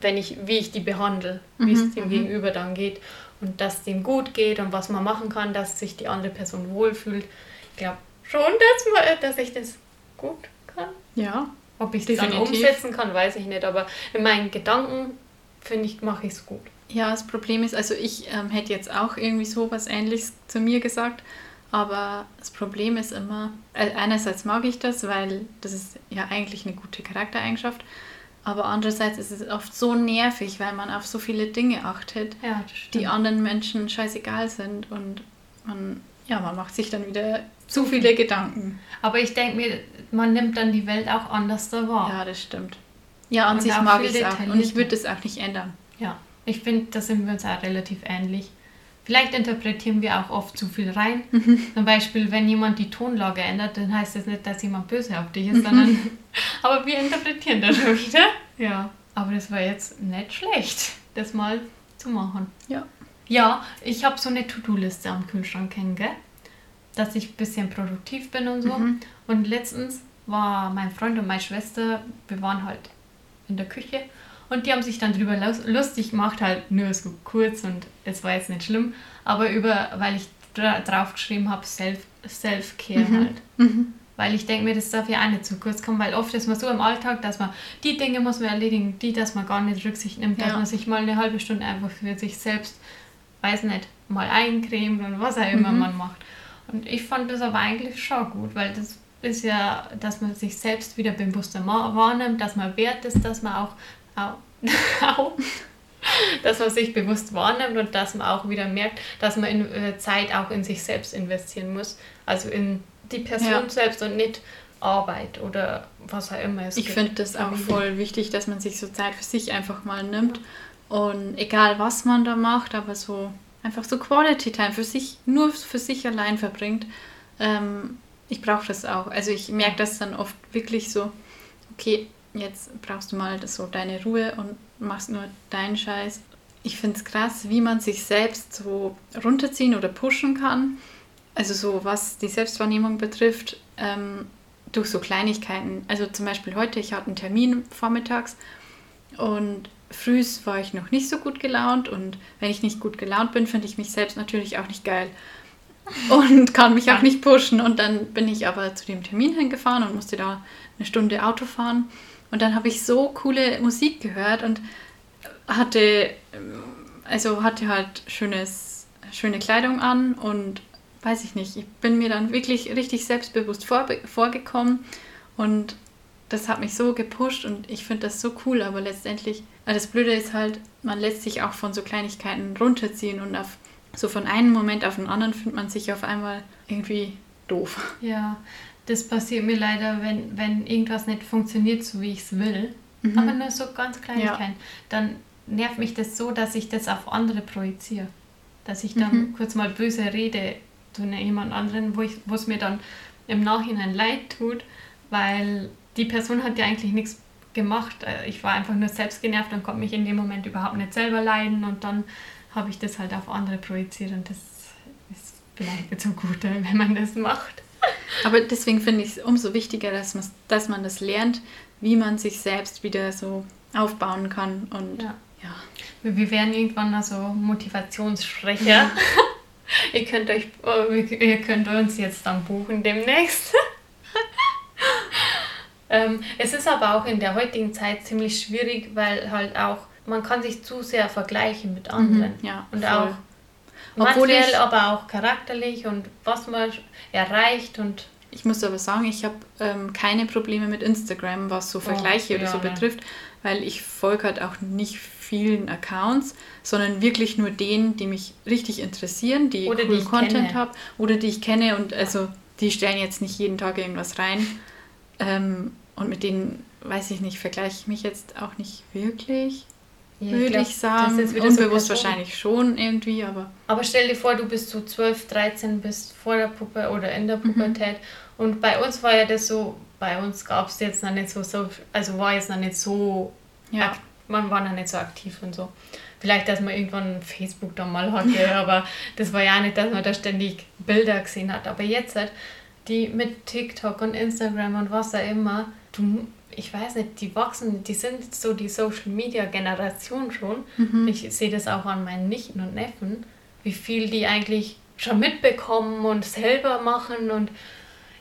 Speaker 1: wenn ich, wie ich die behandle, wie es
Speaker 2: Mhm,
Speaker 1: dem
Speaker 2: mhm.
Speaker 1: Gegenüber dann geht und dass es dem gut geht und was man machen kann, dass sich die andere Person wohlfühlt. Ich glaube schon, dass, man, dass ich das gut kann.
Speaker 2: Ja.
Speaker 1: Ob ich es dann umsetzen kann, weiß ich nicht, aber in meinen Gedanken, finde ich, mache ich es gut.
Speaker 2: Ja, das Problem ist, also ich ähm, hätte jetzt auch irgendwie so was Ähnliches zu mir gesagt, aber das Problem ist immer, äh, einerseits mag ich das, weil das ist ja eigentlich eine gute Charaktereigenschaft, aber andererseits ist es oft so nervig, weil man auf so viele Dinge achtet,
Speaker 1: Ja,
Speaker 2: die anderen Menschen scheißegal sind und man, ja, man macht sich dann wieder zu viele Gedanken.
Speaker 1: Aber ich denke mir, man nimmt dann die Welt auch anders da wahr.
Speaker 2: Ja, das stimmt. Ja, an
Speaker 1: Und
Speaker 2: sich mag ich es auch und ich würde es auch nicht ändern.
Speaker 1: Ja, ich finde, da sind wir uns auch relativ ähnlich. Vielleicht interpretieren wir auch oft zu viel rein. Zum Beispiel, wenn jemand die Tonlage ändert, dann heißt das nicht, dass jemand böse auf dich ist, sondern. aber wir interpretieren das schon wieder. Ja, aber das war jetzt nicht schlecht, das mal zu machen.
Speaker 2: Ja.
Speaker 1: Ja, ich habe so eine To-Do-Liste am Kühlschrank hängen, gell? dass ich ein bisschen produktiv bin und so.
Speaker 2: Mhm.
Speaker 1: Und letztens war mein Freund und meine Schwester, wir waren halt in der Küche und die haben sich dann drüber lus- lustig gemacht, halt nur so kurz und es war jetzt nicht schlimm, aber über, weil ich dra draufgeschrieben habe, Self- Self-Care
Speaker 2: Mhm.
Speaker 1: halt.
Speaker 2: Mhm.
Speaker 1: Weil ich denke mir, das darf ja auch nicht zu kurz kommen, weil oft ist man so im Alltag, dass man die Dinge muss man erledigen, die, dass man gar nicht Rücksicht nimmt, dass
Speaker 2: Ja.
Speaker 1: man sich mal eine halbe Stunde einfach für sich selbst, weiß nicht, mal eincremt und was auch immer
Speaker 2: Mhm.
Speaker 1: man macht. Und ich fand das aber eigentlich schon gut, weil das ist ja, dass man sich selbst wieder bewusster wahrnimmt, dass man wert ist, dass man auch, auch, auch dass man sich bewusst wahrnimmt und dass man auch wieder merkt, dass man in, äh, Zeit auch in sich selbst investieren muss. Also in die Person
Speaker 2: Ja.
Speaker 1: selbst und nicht Arbeit oder was auch immer es
Speaker 2: Ich finde das auch voll wichtig, dass man sich so Zeit für sich einfach mal nimmt. Und egal was man da macht, aber so einfach so Quality Time für sich, nur für sich allein verbringt. Ähm, ich brauche das auch. Also ich merke das dann oft wirklich so, okay, jetzt brauchst du mal das so deine Ruhe und machst nur deinen Scheiß. Ich finde es krass, wie man sich selbst so runterziehen oder pushen kann. Also so was die Selbstwahrnehmung betrifft, ähm, durch so Kleinigkeiten. Also zum Beispiel heute, ich hatte einen Termin vormittags und frühs war ich noch nicht so gut gelaunt und wenn ich nicht gut gelaunt bin, finde ich mich selbst natürlich auch nicht geil und kann mich auch nicht pushen. Und dann bin ich aber zu dem Termin hingefahren und musste da eine Stunde Auto fahren. Und dann habe ich so coole Musik gehört und hatte, also hatte halt schönes, schöne Kleidung an und weiß ich nicht, ich bin mir dann wirklich richtig selbstbewusst vor, vorgekommen und das hat mich so gepusht und ich finde das so cool, aber letztendlich, äh, das Blöde ist halt, man lässt sich auch von so Kleinigkeiten runterziehen und auf, so von einem Moment auf den anderen findet man sich auf einmal irgendwie doof.
Speaker 1: Ja, das passiert mir leider, wenn, wenn irgendwas nicht funktioniert, so wie ich es will.
Speaker 2: Mhm.
Speaker 1: Aber nur so ganz Kleinigkeiten. Dann nervt mich das so, dass ich das auf andere projiziere. Dass ich dann
Speaker 2: Mhm.
Speaker 1: kurz mal böse rede zu ne- jemand anderen, wo es mir dann im Nachhinein leid tut, weil die Person hat ja eigentlich nichts gemacht. Äh, Ich war einfach nur selbst genervt und konnte mich in dem Moment überhaupt nicht selber leiden und dann habe ich das halt auf andere projiziert und das ist vielleicht nicht so gut, äh, wenn man das macht.
Speaker 2: Aber deswegen finde ich es umso wichtiger, dass, man's- dass man das lernt, wie man sich selbst wieder so aufbauen kann. Und
Speaker 1: Ja.
Speaker 2: ja.
Speaker 1: Wir wir werden irgendwann also Motivationssprecher. ihr, könnt euch, oh, ihr könnt uns jetzt dann buchen demnächst. ähm, es ist aber auch in der heutigen Zeit ziemlich schwierig, weil halt auch man kann sich zu sehr vergleichen mit anderen.
Speaker 2: Mhm, ja,
Speaker 1: und
Speaker 2: voll.
Speaker 1: auch
Speaker 2: Obwohl
Speaker 1: materiell, aber auch charakterlich und was man erreicht und
Speaker 2: Ich muss aber sagen, ich habe ähm, keine Probleme mit Instagram, was so Vergleiche oder
Speaker 1: ja,
Speaker 2: so betrifft, weil ich folge halt auch nicht vielen Accounts, sondern wirklich nur denen, die mich richtig interessieren, die
Speaker 1: Oder die
Speaker 2: coolen
Speaker 1: ich
Speaker 2: Content haben oder die ich kenne und also die stellen jetzt nicht jeden Tag irgendwas rein. Ähm, und mit denen, weiß ich nicht, vergleiche ich mich jetzt auch nicht wirklich.
Speaker 1: Ja,
Speaker 2: würde
Speaker 1: glaub,
Speaker 2: ich sagen.
Speaker 1: das ist wieder so
Speaker 2: Unbewusst
Speaker 1: Person.
Speaker 2: wahrscheinlich schon irgendwie, aber
Speaker 1: Aber stell dir vor, du bist so 12, 13, bist vor der Puppe oder in der
Speaker 2: Mhm.
Speaker 1: Pubertät. Und bei uns war ja das so, bei uns gab es jetzt noch nicht so, so, also war jetzt noch nicht so,
Speaker 2: ja.
Speaker 1: man war noch nicht so aktiv und so. Vielleicht, dass man irgendwann Facebook dann mal hatte, aber das war ja nicht, dass man da ständig Bilder gesehen hat. Aber jetzt halt, die mit TikTok und Instagram und was auch immer, du, ich weiß nicht, die wachsen, die sind so die Social Media Generation schon.
Speaker 2: Mhm.
Speaker 1: Ich sehe das auch an meinen Nichten und Neffen, wie viel die eigentlich schon mitbekommen und selber machen. Und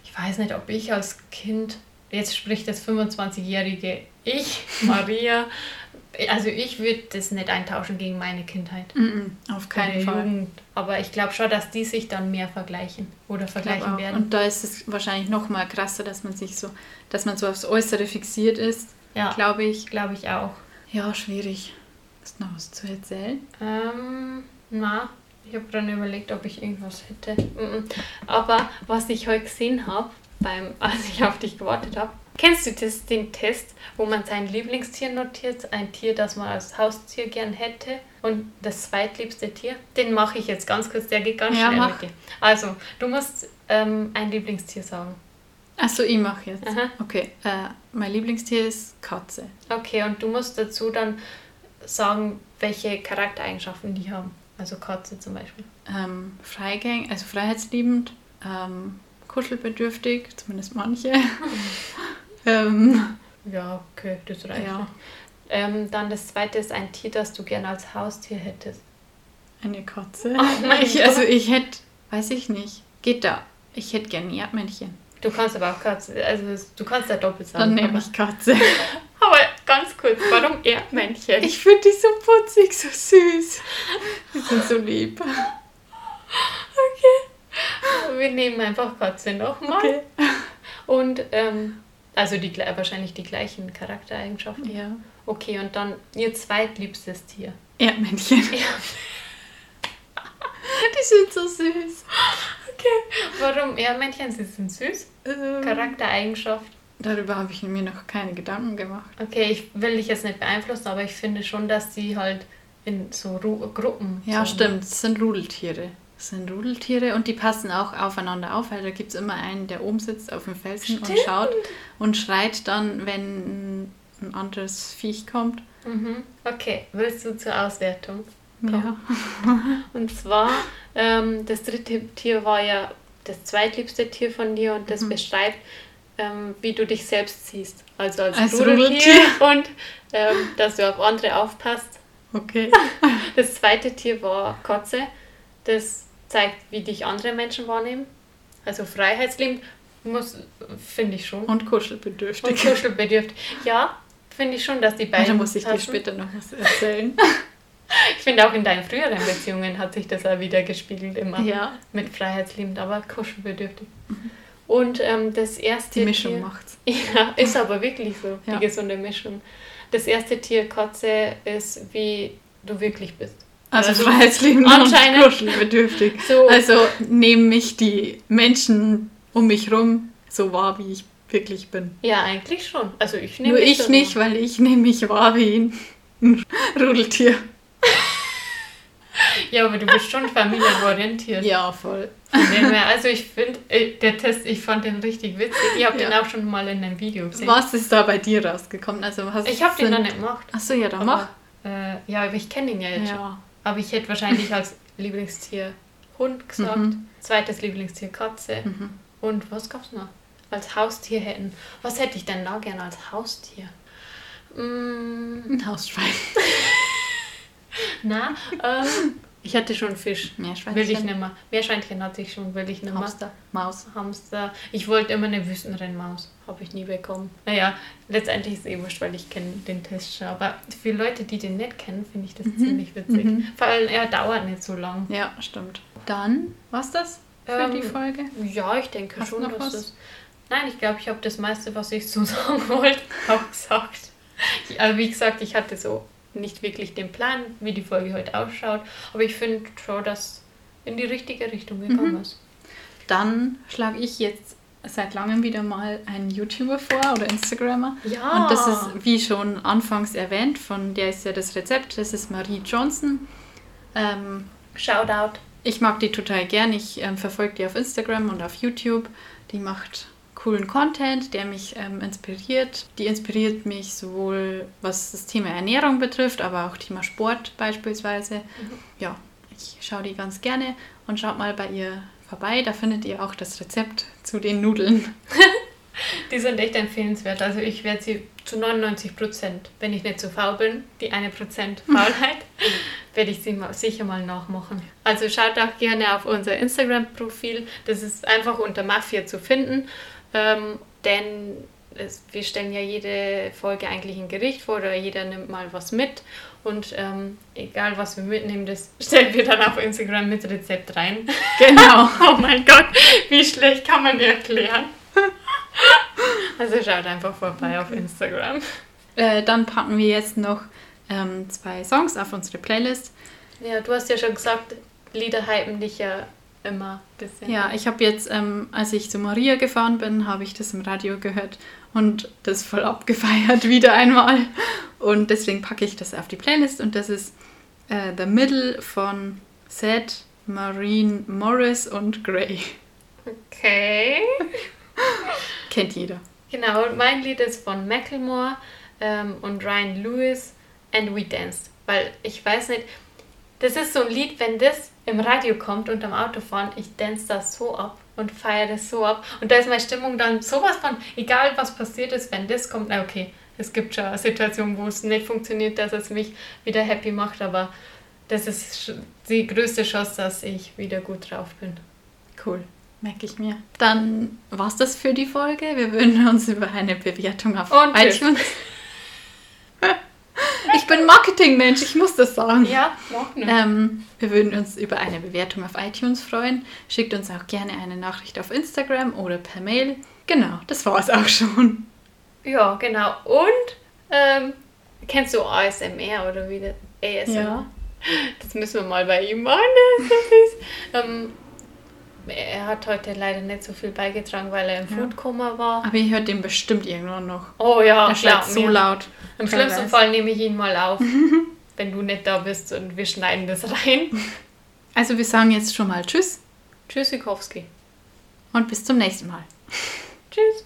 Speaker 1: ich weiß nicht, ob ich als Kind, jetzt spricht das 25-jährige Ich, Maria, also ich würde das nicht eintauschen gegen meine Kindheit.
Speaker 2: Mhm, auf keinen Fall.
Speaker 1: Jugend. Aber ich glaube schon, dass die sich dann mehr vergleichen oder vergleichen werden.
Speaker 2: Und da ist es wahrscheinlich noch mal krasser, dass man sich so, dass man so aufs Äußere fixiert ist,
Speaker 1: Ja,
Speaker 2: glaube ich.
Speaker 1: glaube ich auch.
Speaker 2: Ja, schwierig. Hast du noch was zu erzählen?
Speaker 1: Ähm, na, ich habe dann überlegt, ob ich irgendwas hätte. Mhm. Aber was ich heute gesehen habe, beim, als ich auf dich gewartet habe, kennst du das, den Test, wo man sein Lieblingstier notiert, ein Tier, das man als Haustier gern hätte und das zweitliebste Tier? Den mache ich jetzt ganz kurz, der geht ganz
Speaker 2: Ja,
Speaker 1: schnell
Speaker 2: mach.
Speaker 1: mit dir. Also, du musst ähm, ein Lieblingstier sagen.
Speaker 2: Achso, ich mache jetzt.
Speaker 1: Aha.
Speaker 2: Okay, äh, mein Lieblingstier ist Katze.
Speaker 1: Okay, und du musst dazu dann sagen, welche Charaktereigenschaften die haben. Also Katze zum Beispiel.
Speaker 2: Ähm, Freigäng, also freiheitsliebend, ähm, kuschelbedürftig, zumindest manche. ähm,
Speaker 1: Ja, okay, das reicht.
Speaker 2: ja,
Speaker 1: Ähm, dann das zweite ist ein Tier, das du gerne als Haustier hättest.
Speaker 2: eine Katze.
Speaker 1: Oh
Speaker 2: ich, also ich hätte, weiß ich nicht, geht da. Ich hätte gerne ein Erdmännchen.
Speaker 1: Du kannst aber auch Katze, also du kannst ja doppelt sagen.
Speaker 2: Dann nehme ich Katze.
Speaker 1: aber ganz kurz, warum Erdmännchen?
Speaker 2: Ich finde die so putzig, so süß. Die sind so lieb.
Speaker 1: Wir nehmen einfach Katze nochmal.
Speaker 2: Okay.
Speaker 1: Und ähm, also die, wahrscheinlich die gleichen Charaktereigenschaften.
Speaker 2: Ja.
Speaker 1: Okay, und dann ihr zweitliebstes Tier.
Speaker 2: Erdmännchen. Die sind so süß.
Speaker 1: Warum Erdmännchen? Sie sind süß.
Speaker 2: Ähm,
Speaker 1: Charaktereigenschaft.
Speaker 2: Darüber habe ich mir noch keine Gedanken gemacht.
Speaker 1: Okay, ich will dich jetzt nicht beeinflussen, aber ich finde schon, dass sie halt in so Ru Gruppen.
Speaker 2: Ja,
Speaker 1: so
Speaker 2: stimmt. Es sind Rudeltiere. Es sind Rudeltiere und die passen auch aufeinander auf, weil da gibt es immer einen, der oben sitzt auf dem Felsen und
Speaker 1: Stimmt.
Speaker 2: schaut und schreit dann, wenn ein anderes Viech kommt.
Speaker 1: Mhm. Okay, willst du zur Auswertung?
Speaker 2: Ja.
Speaker 1: Und zwar, ähm, das dritte Tier war ja das zweitliebste Tier von dir und
Speaker 2: Mhm.
Speaker 1: das beschreibt, ähm, wie du dich selbst siehst. Also als,
Speaker 2: Als
Speaker 1: Rudeltier, und ähm, dass du auf andere aufpasst.
Speaker 2: Okay.
Speaker 1: Das zweite Tier war Katze. Das zeigt, wie dich andere Menschen wahrnehmen. Also freiheitsliebend, muss, finde ich schon.
Speaker 2: Und kuschelbedürftig.
Speaker 1: Und kuschelbedürftig. Ja, finde ich schon, dass die beiden.
Speaker 2: da muss ich dir
Speaker 1: passen.
Speaker 2: später noch was erzählen.
Speaker 1: Ich finde auch in deinen früheren Beziehungen hat sich das auch wieder gespiegelt, immer
Speaker 2: ja,
Speaker 1: mit freiheitsliebend, aber kuschelbedürftig. Und ähm, das erste
Speaker 2: die Mischung
Speaker 1: Tier,
Speaker 2: macht's.
Speaker 1: Ja, ist aber wirklich so,
Speaker 2: Ja.
Speaker 1: die gesunde Mischung. Das erste Tier, Katze, ist wie du wirklich bist.
Speaker 2: Also,
Speaker 1: Also
Speaker 2: freiheitsliebend und
Speaker 1: anscheinend-
Speaker 2: kuschelbedürftig.
Speaker 1: So,
Speaker 2: Also nehmen mich die Menschen um mich rum so wahr, wie ich wirklich bin.
Speaker 1: ja, eigentlich schon. Also ich nehme
Speaker 2: Nur ich nicht,
Speaker 1: wahr.
Speaker 2: weil ich nehme mich wahr wie ein Rudeltier.
Speaker 1: Ja, aber du bist schon familienorientiert.
Speaker 2: Ja, voll.
Speaker 1: Also ich finde, äh, der Test, ich fand den richtig witzig. Ich habe den
Speaker 2: Ja.
Speaker 1: auch schon mal in einem Video gesehen.
Speaker 2: Was ist da bei dir rausgekommen? Also hast
Speaker 1: Ich habe den noch nicht gemacht.
Speaker 2: Achso, ja, dann
Speaker 1: Aber,
Speaker 2: mach.
Speaker 1: Äh, ja, aber ich kenne ihn ja jetzt schon. Aber ich hätte wahrscheinlich als Lieblingstier Hund gesagt,
Speaker 2: Mhm.
Speaker 1: zweites Lieblingstier Katze
Speaker 2: Mhm.
Speaker 1: und was gab's noch? Als Haustier hätten. Was hätte ich denn da gerne als Haustier? Mm,
Speaker 2: Ein Hausschwein.
Speaker 1: na, ähm, ich hatte schon Fisch.
Speaker 2: Meerschweinchen.
Speaker 1: Will ich nicht mehr. Meerschweinchen hatte ich schon, will ich nicht mehr.
Speaker 2: Hamster. Maus.
Speaker 1: Hamster. Ich wollte immer eine Wüstenrennmaus. Habe ich nie bekommen. Naja, letztendlich ist es eh wurscht, weil ich kenne den Test schon. Aber für Leute, die den nicht kennen, finde ich das ziemlich witzig.
Speaker 2: Mhm.
Speaker 1: Vor allem, er dauert nicht so lang.
Speaker 2: Ja, stimmt. Dann, was das für
Speaker 1: Ähm,
Speaker 2: die Folge?
Speaker 1: Ja, ich denke
Speaker 2: Hast
Speaker 1: schon,
Speaker 2: noch
Speaker 1: dass
Speaker 2: was?
Speaker 1: das... Nein, ich glaube, ich habe das meiste, was ich so sagen wollte, auch gesagt. Ich, also wie gesagt, ich hatte so nicht wirklich den Plan, wie die Folge heute ausschaut. Aber ich finde schon, dass in die richtige Richtung gekommen
Speaker 2: Mhm.
Speaker 1: ist.
Speaker 2: Dann schlage ich jetzt seit langem wieder mal einen YouTuber vor oder Instagrammer.
Speaker 1: Ja.
Speaker 2: Und das ist, wie schon anfangs erwähnt, von der ist ja das Rezept, das ist Marie Johnson. Ähm,
Speaker 1: Shoutout.
Speaker 2: ich mag die total gern. Ich ähm, verfolge die auf Instagram und auf YouTube. Die macht coolen Content, der mich ähm, inspiriert. Die inspiriert mich sowohl was das Thema Ernährung betrifft, aber auch Thema Sport beispielsweise. Ja, ich schaue die ganz gerne und schaut mal bei ihr vorbei. Da findet ihr auch das Rezept zu den Nudeln.
Speaker 1: Die sind echt empfehlenswert. Also ich werde sie zu 99 Prozent, wenn ich nicht zu faul bin, die eine Prozent Faulheit, werde ich sie mal, sicher mal nachmachen. Also schaut auch gerne auf unser Instagram-Profil. Das ist einfach unter Mafia zu finden. Ähm, denn es, wir stellen ja jede Folge eigentlich ein Gericht vor oder jeder nimmt mal was mit. Und ähm, egal was wir mitnehmen, das stellen wir dann auf Instagram mit Rezept rein.
Speaker 2: Genau.
Speaker 1: Oh mein Gott, wie schlecht kann man erklären? Also schaut einfach vorbei auf Instagram.
Speaker 2: Äh, dann packen wir jetzt noch ähm, zwei Songs auf unsere Playlist.
Speaker 1: Ja, du hast ja schon gesagt, Lieder hypen dich ja immer bisschen.
Speaker 2: Ja, ich habe jetzt, ähm, als ich zu Maria gefahren bin, habe ich das im Radio gehört und das voll abgefeiert wieder einmal. Und deswegen packe ich das auf die Playlist und das ist äh, The Middle von Seth, Marine Morris und Gray.
Speaker 1: Okay.
Speaker 2: Kennt jeder.
Speaker 1: Genau, und mein Lied ist von Macklemore ähm, und Ryan Lewis and We Danced. Weil ich weiß nicht, das ist so ein Lied, wenn das im Radio kommt und am Autofahren, ich dance das so ab und feiere das so ab. Und da ist meine Stimmung dann sowas von, egal was passiert ist, wenn das kommt, na okay, es gibt schon Situationen, wo es nicht funktioniert, dass es mich wieder happy macht, aber das ist die größte Chance, dass ich wieder gut drauf bin.
Speaker 2: Cool, merke ich mir. Dann war's das für die Folge. Wir würden uns über eine Bewertung auf
Speaker 1: Und
Speaker 2: iTunes. Ich bin Marketingmensch, ich muss das sagen.
Speaker 1: Ja, noch nicht.
Speaker 2: Ähm, wir würden uns über eine Bewertung auf iTunes freuen. Schickt uns auch gerne eine Nachricht auf Instagram oder per Mail. Genau, das war's auch schon.
Speaker 1: Ja, genau. Und ähm, kennst du ASMR oder wie das? ASMR?
Speaker 2: Ja.
Speaker 1: Das müssen wir mal bei ihm machen, ähm, er hat heute leider nicht so viel beigetragen, weil er im
Speaker 2: Ja.
Speaker 1: Foodkoma war.
Speaker 2: Aber ihr hört den bestimmt irgendwann noch.
Speaker 1: Oh ja,
Speaker 2: er
Speaker 1: glaub
Speaker 2: so laut.
Speaker 1: Im schlimmsten
Speaker 2: teilweise.
Speaker 1: Fall nehme ich ihn mal auf, wenn du nicht da bist und wir schneiden das rein.
Speaker 2: Also wir sagen jetzt schon mal Tschüss
Speaker 1: Tschüss, Sikowski.
Speaker 2: und bis zum nächsten Mal.
Speaker 1: Tschüss.